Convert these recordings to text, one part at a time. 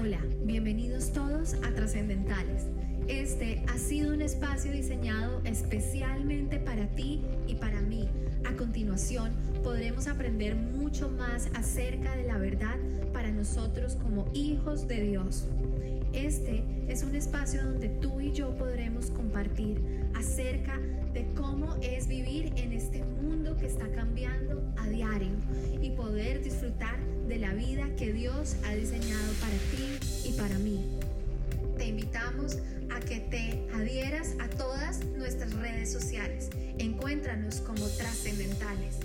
Hola, bienvenidos todos a Trascendentales. Este ha sido un espacio diseñado especialmente para ti y para mí. A continuación, podremos aprender mucho más acerca de la verdad para nosotros como hijos de Dios. Este es un espacio donde tú y yo podremos compartir acerca de cómo es vivir en este mundo que está cambiando a diario y poder disfrutar de la vida que Dios ha diseñado para ti y para mí. Te invitamos a que te adhieras a todas nuestras redes sociales. Encuéntranos como trascendentales.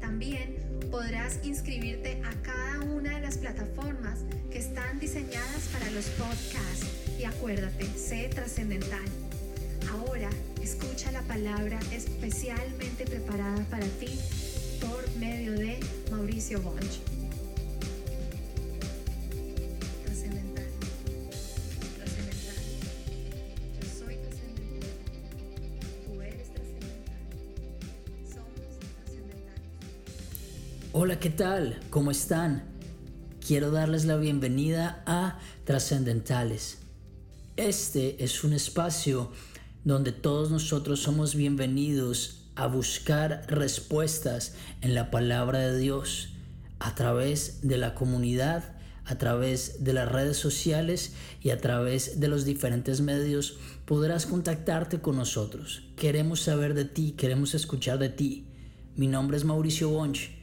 También podrás inscribirte a cada una de las plataformas que están diseñadas para los podcasts. Y acuérdate, sé trascendental. Ahora escucha la palabra especialmente preparada para ti por medio de Mauricio Bonch. Hola, ¿qué tal? ¿Cómo están? Quiero darles la bienvenida a Trascendentales. Este es un espacio donde todos nosotros somos bienvenidos a buscar respuestas en la palabra de Dios a través de la comunidad, a través de las redes sociales y a través de los diferentes medios podrás contactarte con nosotros. Queremos saber de ti, queremos escuchar de ti. Mi nombre es Mauricio Bonch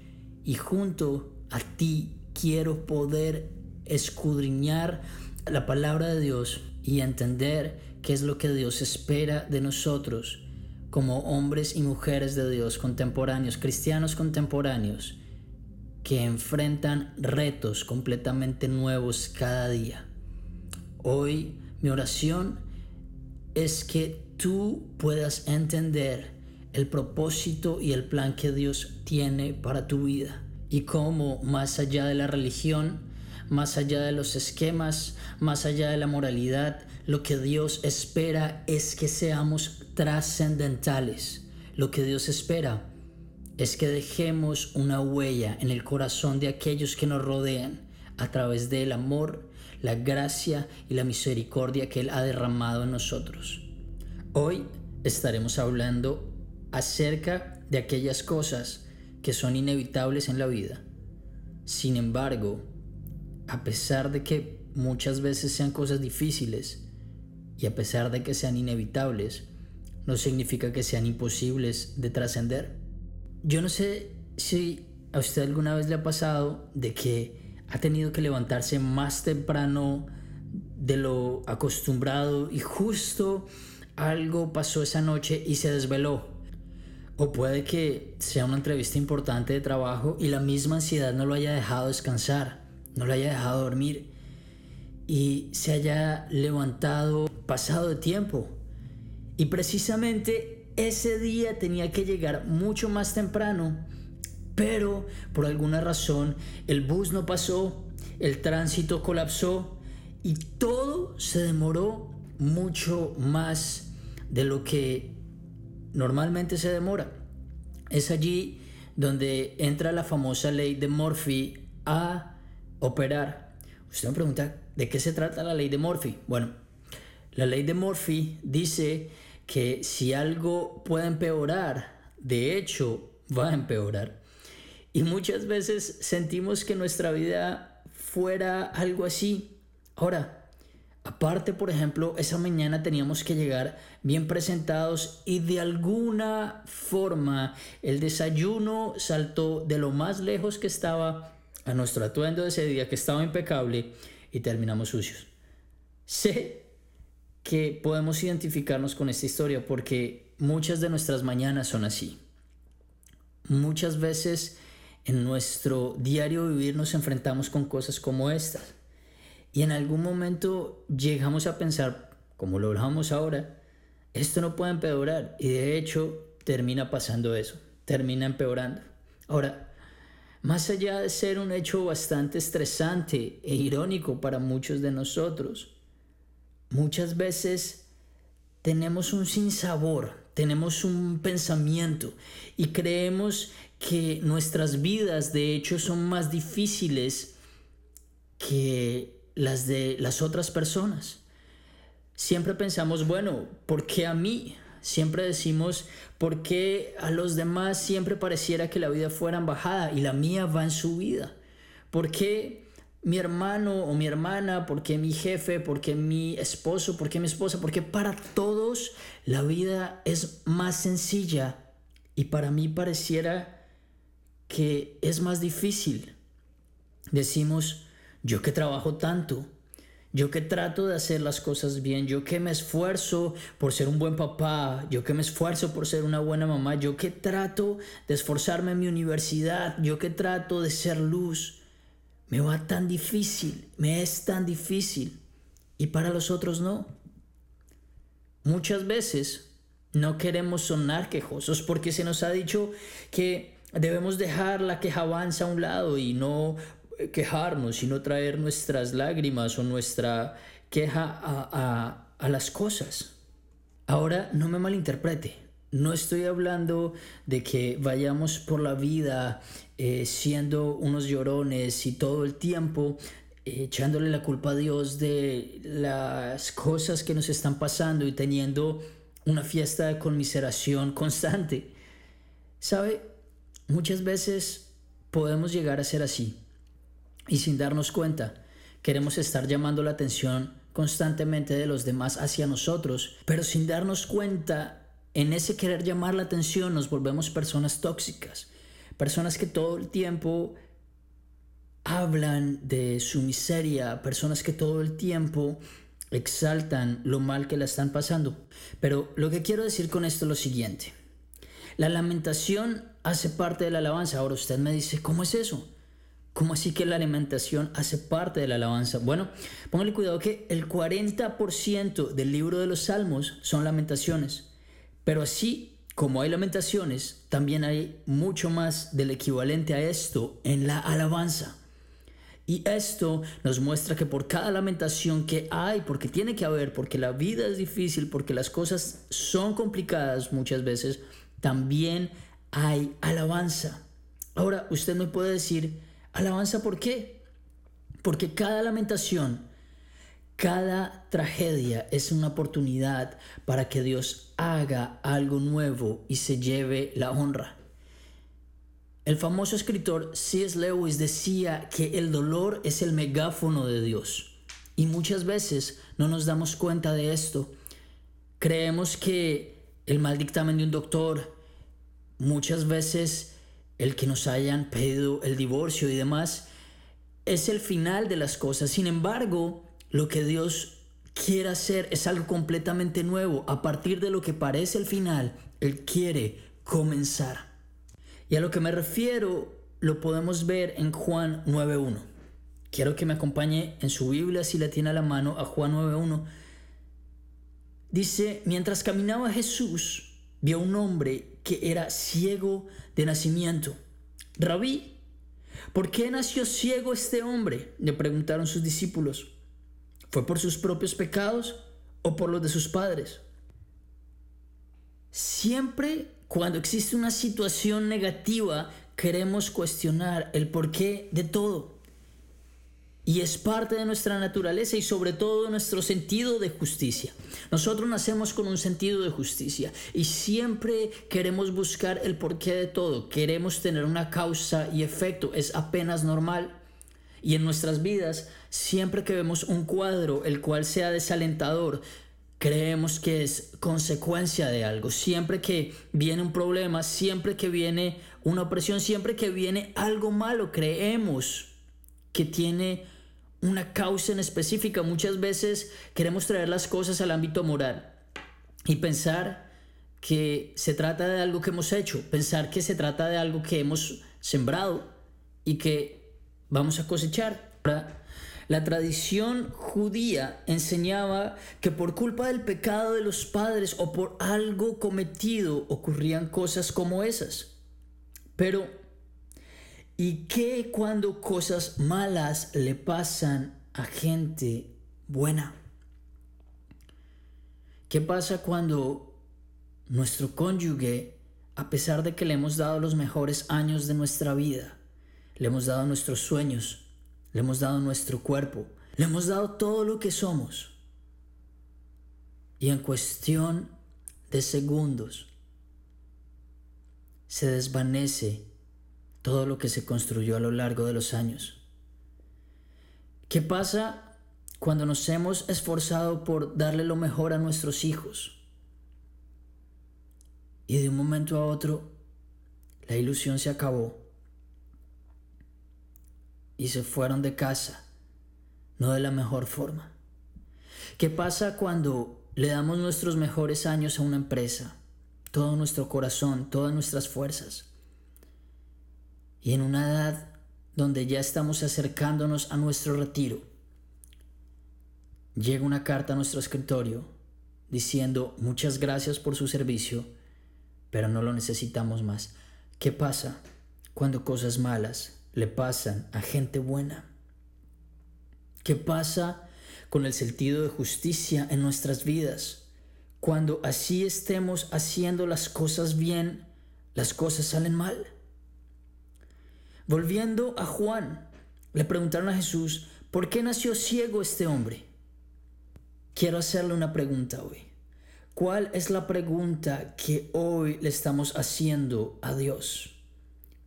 y junto a ti quiero poder escudriñar la palabra de Dios y entender qué es lo que Dios espera de nosotros como hombres y mujeres de Dios contemporáneos, cristianos contemporáneos, que enfrentan retos completamente nuevos cada día. Hoy mi oración es que tú puedas entender el propósito y el plan que Dios tiene para tu vida y cómo más allá de la religión, más allá de los esquemas, más allá de la moralidad, lo que Dios espera es que seamos trascendentales. Lo que Dios espera es que dejemos una huella en el corazón de aquellos que nos rodean a través del amor, la gracia y la misericordia que Él ha derramado en nosotros. Hoy estaremos hablando acerca de aquellas cosas que son inevitables en la vida. Sin embargo, a pesar de que muchas veces sean cosas difíciles y a pesar de que sean inevitables, no significa que sean imposibles de trascender. Yo no sé si a usted alguna vez le ha pasado de que ha tenido que levantarse más temprano de lo acostumbrado y justo algo pasó esa noche y se desveló o puede que sea una entrevista importante de trabajo y la misma ansiedad no lo haya dejado descansar, no lo haya dejado dormir y se haya levantado pasado de tiempo. Y precisamente ese día tenía que llegar mucho más temprano, pero por alguna razón el bus no pasó, el tránsito colapsó y todo se demoró mucho más de lo que normalmente se demora. Es allí donde entra la famosa ley de Murphy a operar. Usted me pregunta, ¿de qué se trata la ley de Murphy? Bueno, la ley de Murphy dice que si algo puede empeorar, de hecho va a empeorar. Y muchas veces sentimos que nuestra vida fuera algo así. Ahora, Aparte, por ejemplo, esa mañana teníamos que llegar bien presentados y de alguna forma el desayuno saltó de lo más lejos que estaba a nuestro atuendo de ese día, que estaba impecable, y terminamos sucios. Sé que podemos identificarnos con esta historia porque muchas de nuestras mañanas son así. Muchas veces en nuestro diario vivir nos enfrentamos con cosas como estas. Y en algún momento llegamos a pensar, como lo hablamos ahora, esto no puede empeorar. Y de hecho termina pasando eso, termina empeorando. Ahora, más allá de ser un hecho bastante estresante e irónico para muchos de nosotros, muchas veces tenemos un sinsabor, tenemos un pensamiento y creemos que nuestras vidas de hecho son más difíciles que las de las otras personas. Siempre pensamos, bueno, ¿por qué a mí? Siempre decimos, ¿por qué a los demás siempre pareciera que la vida fuera embajada y la mía va en su vida? ¿Por qué mi hermano o mi hermana? ¿Por qué mi jefe? ¿Por qué mi esposo? ¿Por qué mi esposa? Porque para todos la vida es más sencilla y para mí pareciera que es más difícil. Decimos, yo que trabajo tanto, yo que trato de hacer las cosas bien, yo que me esfuerzo por ser un buen papá, yo que me esfuerzo por ser una buena mamá, yo que trato de esforzarme en mi universidad, yo que trato de ser luz, me va tan difícil, me es tan difícil y para los otros no. Muchas veces no queremos sonar quejosos porque se nos ha dicho que debemos dejar la quejabanza a un lado y no quejarnos, sino traer nuestras lágrimas o nuestra queja a, las cosas. Ahora, no me malinterprete, no estoy hablando de que vayamos por la vida eh, siendo unos llorones y todo el tiempo eh, echándole la culpa a Dios de las cosas que nos están pasando y teniendo una fiesta de conmiseración constante. ¿Sabe? Muchas veces podemos llegar a ser así y sin darnos cuenta queremos estar llamando la atención constantemente de los demás hacia nosotros, pero sin darnos cuenta en ese querer llamar la atención nos volvemos personas tóxicas, personas que todo el tiempo hablan de su miseria, personas que todo el tiempo exaltan lo mal que la están pasando. Pero lo que quiero decir con esto es lo siguiente. La lamentación hace parte de la alabanza. Ahora usted me dice, ¿cómo es eso? ¿Cómo así que la alimentación hace parte de la alabanza? Bueno, póngale cuidado que el 40% del libro de los salmos son lamentaciones. Pero así como hay lamentaciones, también hay mucho más del equivalente a esto en la alabanza. Y esto nos muestra que por cada lamentación que hay, porque tiene que haber, porque la vida es difícil, porque las cosas son complicadas muchas veces, también hay alabanza. Ahora, usted me puede decir, Alabanza, ¿por qué? Porque cada lamentación, cada tragedia es una oportunidad para que Dios haga algo nuevo y se lleve la honra. El famoso escritor C.S. Lewis decía que el dolor es el megáfono de Dios. Y muchas veces no nos damos cuenta de esto. Creemos que el mal dictamen de un doctor, muchas veces el que nos hayan pedido el divorcio y demás, es el final de las cosas. Sin embargo, lo que Dios quiere hacer es algo completamente nuevo. A partir de lo que parece el final, Él quiere comenzar. Y a lo que me refiero lo podemos ver en Juan 9.1. Quiero que me acompañe en su Biblia si la tiene a la mano a Juan 9.1. Dice, mientras caminaba Jesús, vio a un hombre que era ciego de nacimiento. Rabí, ¿por qué nació ciego este hombre? le preguntaron sus discípulos. ¿Fue por sus propios pecados o por los de sus padres? Siempre cuando existe una situación negativa, queremos cuestionar el porqué de todo. Y es parte de nuestra naturaleza y sobre todo de nuestro sentido de justicia. Nosotros nacemos con un sentido de justicia y siempre queremos buscar el porqué de todo. Queremos tener una causa y efecto. Es apenas normal. Y en nuestras vidas, siempre que vemos un cuadro el cual sea desalentador, creemos que es consecuencia de algo. Siempre que viene un problema, siempre que viene una opresión, siempre que viene algo malo, creemos que tiene una causa en específica. Muchas veces queremos traer las cosas al ámbito moral y pensar que se trata de algo que hemos hecho, pensar que se trata de algo que hemos sembrado y que vamos a cosechar. La tradición judía enseñaba que por culpa del pecado de los padres o por algo cometido ocurrían cosas como esas. Pero ¿Y qué cuando cosas malas le pasan a gente buena? ¿Qué pasa cuando nuestro cónyuge, a pesar de que le hemos dado los mejores años de nuestra vida, le hemos dado nuestros sueños, le hemos dado nuestro cuerpo, Le hemos dado todo lo que somos. Y en cuestión de segundos se desvanece todo lo que se construyó a lo largo de los años. ¿Qué pasa cuando nos hemos esforzado por darle lo mejor a nuestros hijos? Y de un momento a otro, la ilusión se acabó y se fueron de casa, no de la mejor forma. ¿Qué pasa cuando le damos nuestros mejores años a una empresa, todo nuestro corazón, todas nuestras fuerzas? Y en una edad donde ya estamos acercándonos a nuestro retiro, llega una carta a nuestro escritorio diciendo muchas gracias por su servicio, pero no lo necesitamos más. ¿Qué pasa cuando cosas malas le pasan a gente buena? ¿Qué pasa con el sentido de justicia en nuestras vidas? Cuando así estemos haciendo las cosas bien, las cosas salen mal. Volviendo a Juan, le preguntaron a Jesús, ¿por qué nació ciego este hombre? Quiero hacerle una pregunta hoy. ¿Cuál es la pregunta que hoy le estamos haciendo a Dios?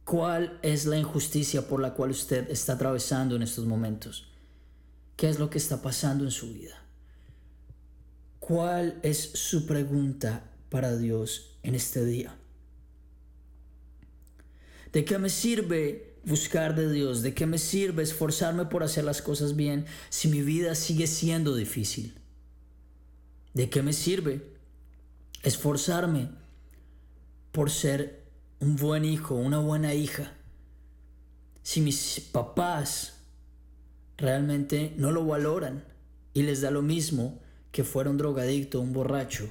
¿Cuál es la injusticia por la cual usted está atravesando en estos momentos? ¿Qué es lo que está pasando en su vida? ¿Cuál es su pregunta para Dios en este día? ¿De qué me sirve buscar de Dios? ¿De qué me sirve esforzarme por hacer las cosas bien si mi vida sigue siendo difícil? ¿De qué me sirve esforzarme por ser un buen hijo, una buena hija, si mis papás realmente no lo valoran y les da lo mismo que fuera un drogadicto, un borracho,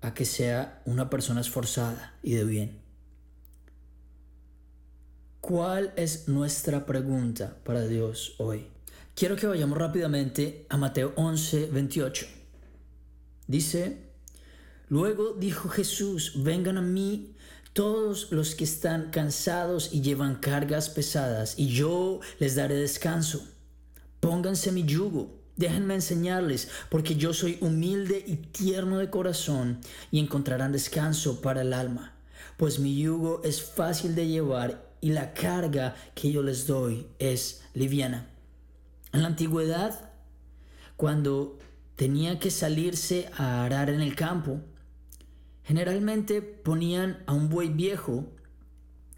a que sea una persona esforzada y de bien. ¿Cuál es nuestra pregunta para Dios hoy? Quiero que vayamos rápidamente a Mateo 11, 28. Dice, luego dijo Jesús, vengan a mí todos los que están cansados y llevan cargas pesadas, y yo les daré descanso. Pónganse mi yugo, déjenme enseñarles, porque yo soy humilde y tierno de corazón, y encontrarán descanso para el alma, pues mi yugo es fácil de llevar y la carga que yo les doy es liviana. En la antigüedad, cuando tenía que salirse a arar en el campo, Generalmente ponían a un buey viejo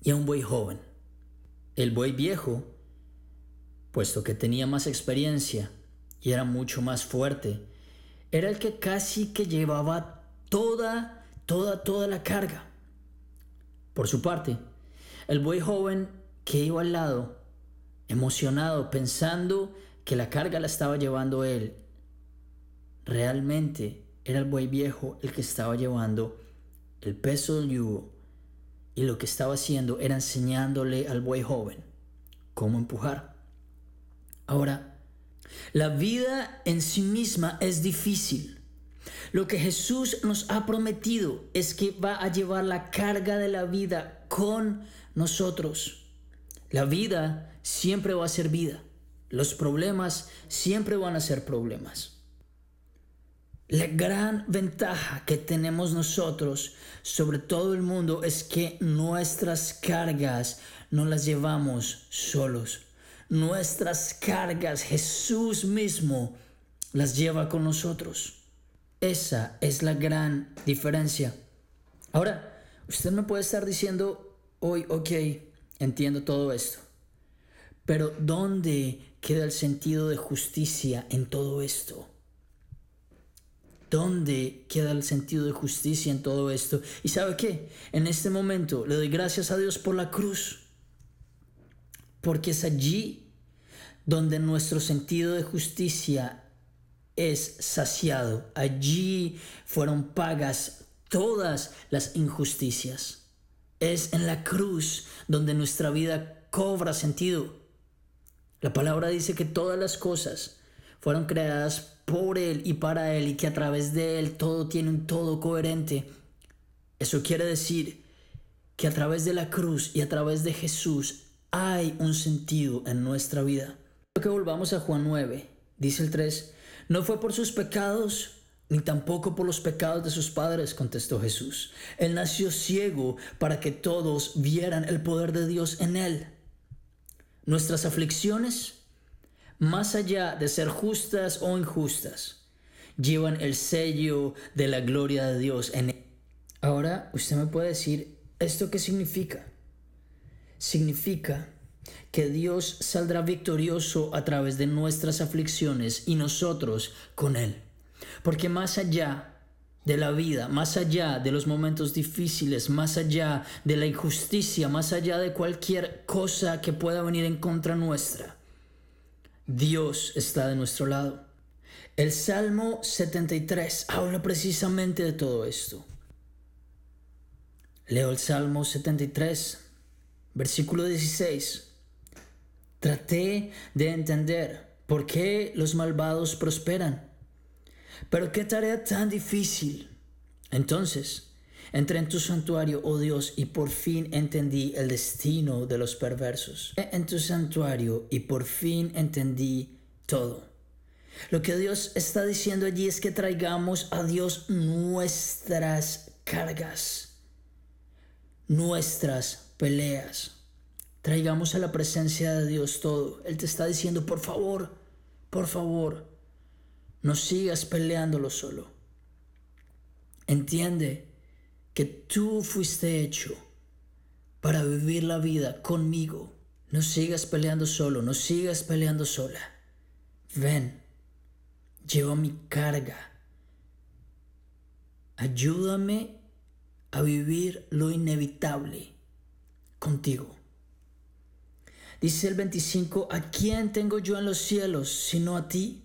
y a un buey joven. El buey viejo, puesto que tenía más experiencia y era mucho más fuerte, era el que casi que llevaba toda, toda, toda la carga. Por su parte, el buey joven que iba al lado, emocionado, pensando que la carga la estaba llevando él, realmente era el buey viejo el que estaba llevando el peso del yugo y lo que estaba haciendo era enseñándole al buey joven cómo empujar. Ahora, la vida en sí misma es difícil. Lo que Jesús nos ha prometido es que va a llevar la carga de la vida con nosotros. La vida siempre va a ser vida. Los problemas siempre van a ser problemas. La gran ventaja que tenemos nosotros sobre todo el mundo es que nuestras cargas no las llevamos solos. Nuestras cargas Jesús mismo las lleva con nosotros. Esa es la gran diferencia. Ahora, usted me puede estar diciendo hoy, ok, entiendo todo esto. Pero ¿dónde queda el sentido de justicia en todo esto? ¿Dónde queda el sentido de justicia en todo esto? ¿Y sabe qué? En este momento le doy gracias a Dios por la cruz. Porque es allí donde nuestro sentido de justicia es saciado. Allí fueron pagas todas las injusticias. Es en la cruz donde nuestra vida cobra sentido. La palabra dice que todas las cosas fueron creadas por Él y para Él y que a través de Él todo tiene un todo coherente. Eso quiere decir que a través de la cruz y a través de Jesús hay un sentido en nuestra vida. Que volvamos a Juan 9, dice el 3, no fue por sus pecados ni tampoco por los pecados de sus padres, contestó Jesús. Él nació ciego para que todos vieran el poder de Dios en él. Nuestras aflicciones, más allá de ser justas o injustas, llevan el sello de la gloria de Dios en él. Ahora usted me puede decir, ¿esto qué significa? Significa que Dios saldrá victorioso a través de nuestras aflicciones y nosotros con Él. Porque más allá de la vida, más allá de los momentos difíciles, más allá de la injusticia, más allá de cualquier cosa que pueda venir en contra nuestra, Dios está de nuestro lado. El Salmo 73 habla precisamente de todo esto. Leo el Salmo 73, versículo 16. Traté de entender por qué los malvados prosperan. Pero qué tarea tan difícil. Entonces, entré en tu santuario, oh Dios, y por fin entendí el destino de los perversos. En tu santuario y por fin entendí todo. Lo que Dios está diciendo allí es que traigamos a Dios nuestras cargas, nuestras peleas traigamos a la presencia de Dios todo. Él te está diciendo, por favor, por favor, no sigas peleándolo solo. Entiende que tú fuiste hecho para vivir la vida conmigo. No sigas peleando solo, no sigas peleando sola. Ven, lleva mi carga. Ayúdame a vivir lo inevitable contigo. Dice el 25, ¿a quién tengo yo en los cielos sino a ti?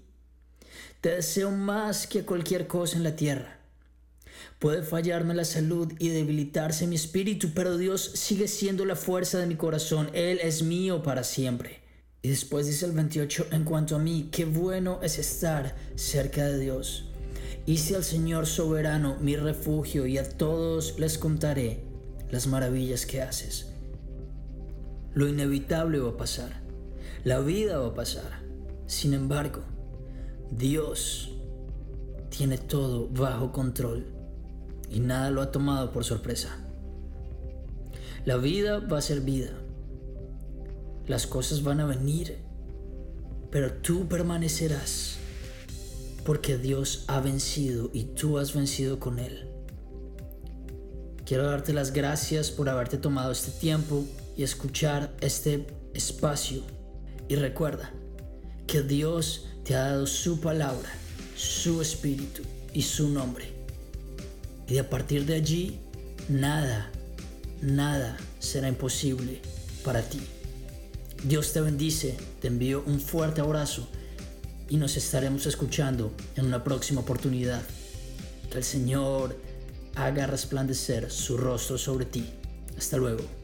Te deseo más que cualquier cosa en la tierra. Puede fallarme la salud y debilitarse mi espíritu, pero Dios sigue siendo la fuerza de mi corazón. Él es mío para siempre. Y después dice el 28, en cuanto a mí, qué bueno es estar cerca de Dios. Hice al Señor soberano mi refugio y a todos les contaré las maravillas que haces. Lo inevitable va a pasar. La vida va a pasar. Sin embargo, Dios tiene todo bajo control y nada lo ha tomado por sorpresa. La vida va a ser vida. Las cosas van a venir, pero tú permanecerás porque Dios ha vencido y tú has vencido con Él. Quiero darte las gracias por haberte tomado este tiempo y escuchar este espacio. Y recuerda que Dios te ha dado su palabra, su espíritu y su nombre. Y a partir de allí, nada, nada será imposible para ti. Dios te bendice, te envío un fuerte abrazo y nos estaremos escuchando en una próxima oportunidad. Que el Señor haga resplandecer su rostro sobre ti. Hasta luego.